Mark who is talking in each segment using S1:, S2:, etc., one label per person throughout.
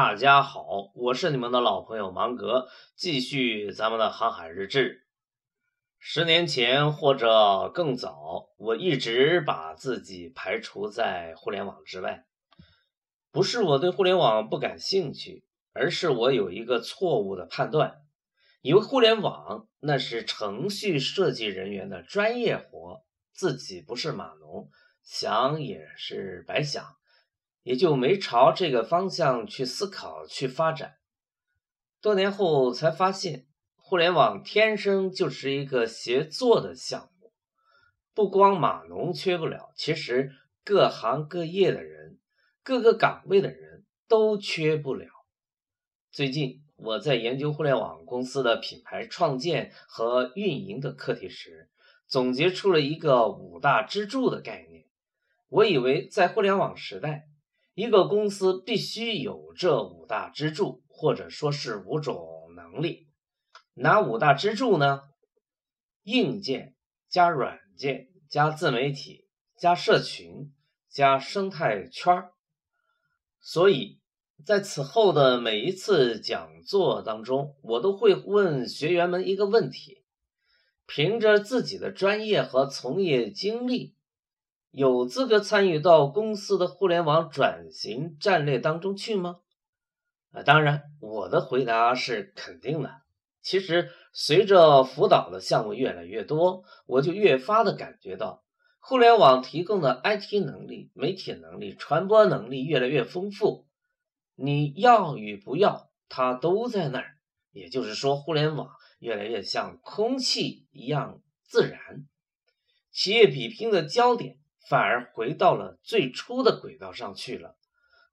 S1: 大家好，我是你们的老朋友芒格，继续咱们的航海日志。十年前或者更早，我一直把自己排除在互联网之外，不是我对互联网不感兴趣，而是我有一个错误的判断，以为互联网那是程序设计人员的专业活，自己不是码农，想也是白想。也就没朝这个方向去思考、去发展。多年后才发现，互联网天生就是一个协作的项目，不光码农缺不了，其实各行各业的人、各个岗位的人都缺不了。最近我在研究互联网公司的品牌创建和运营的课题时，总结出了一个五大支柱的概念。我以为在互联网时代，一个公司必须有这五大支柱，或者说是五种能力。哪五大支柱呢？硬件加软件加自媒体加社群加生态圈。所以在此后的每一次讲座当中，我都会问学员们一个问题：凭着自己的专业和从业经历。有资格参与到公司的互联网转型战略当中去吗？啊，当然，我的回答是肯定的。其实，随着辅导的项目越来越多，我就越发的感觉到，互联网提供的 IT 能力、媒体能力、传播能力越来越丰富。你要与不要，它都在那儿。也就是说，互联网越来越像空气一样自然。企业比拼的焦点。反而回到了最初的轨道上去了，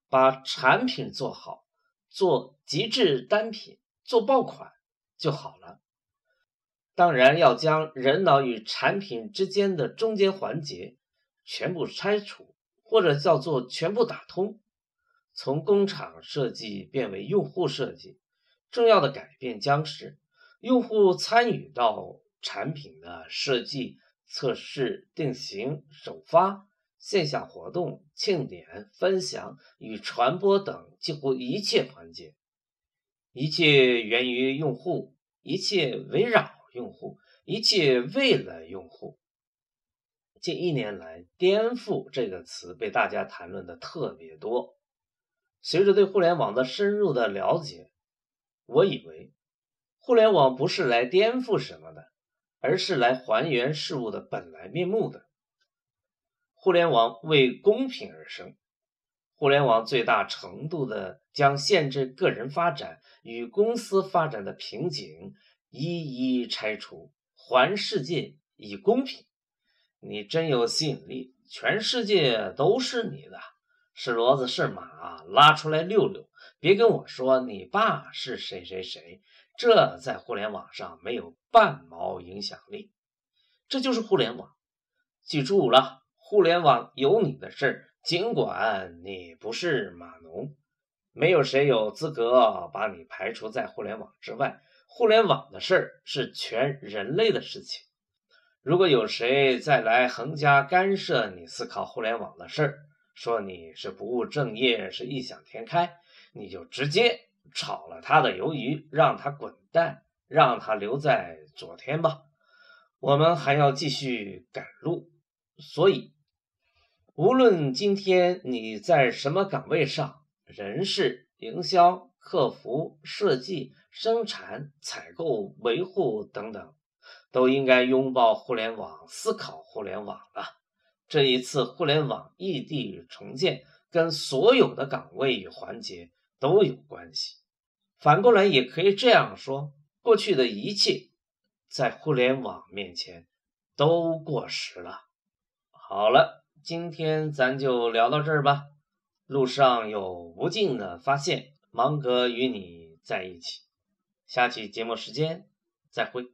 S1: 把产品做好，做极致单品，做爆款就好了。当然要将人脑与产品之间的中间环节全部拆除，或者叫做全部打通，从工厂设计变为用户设计。重要的改变将是用户参与到产品的设计。测试、定型、首发、线下活动、庆典、分享与传播等几乎一切环节，一切源于用户，一切围绕用户，一切为了用户。近一年来，“颠覆”这个词被大家谈论的特别多。随着对互联网的深入的了解，我以为互联网不是来颠覆什么的。而是来还原事物的本来面目的。互联网为公平而生，互联网最大程度的将限制个人发展与公司发展的瓶颈一一拆除，还世界以公平。你真有吸引力，全世界都是你的，是骡子是马，拉出来溜溜。别跟我说你爸是谁谁谁。这在互联网上没有半毛影响力，这就是互联网。记住了，互联网有你的事儿，尽管你不是码农，没有谁有资格把你排除在互联网之外。互联网的事儿是全人类的事情。如果有谁再来横加干涉你思考互联网的事儿，说你是不务正业，是异想天开，你就直接。炒了他的鱿鱼，让他滚蛋，让他留在昨天吧。我们还要继续赶路，所以无论今天你在什么岗位上，人事、营销、客服、设计、生产、采购、维护等等，都应该拥抱互联网，思考互联网了。这一次互联网异地重建，跟所有的岗位与环节。都有关系。反过来也可以这样说：过去的一切，在互联网面前都过时了。好了，今天咱就聊到这儿吧。路上有无尽的发现，芒格与你在一起。下期节目时间再会。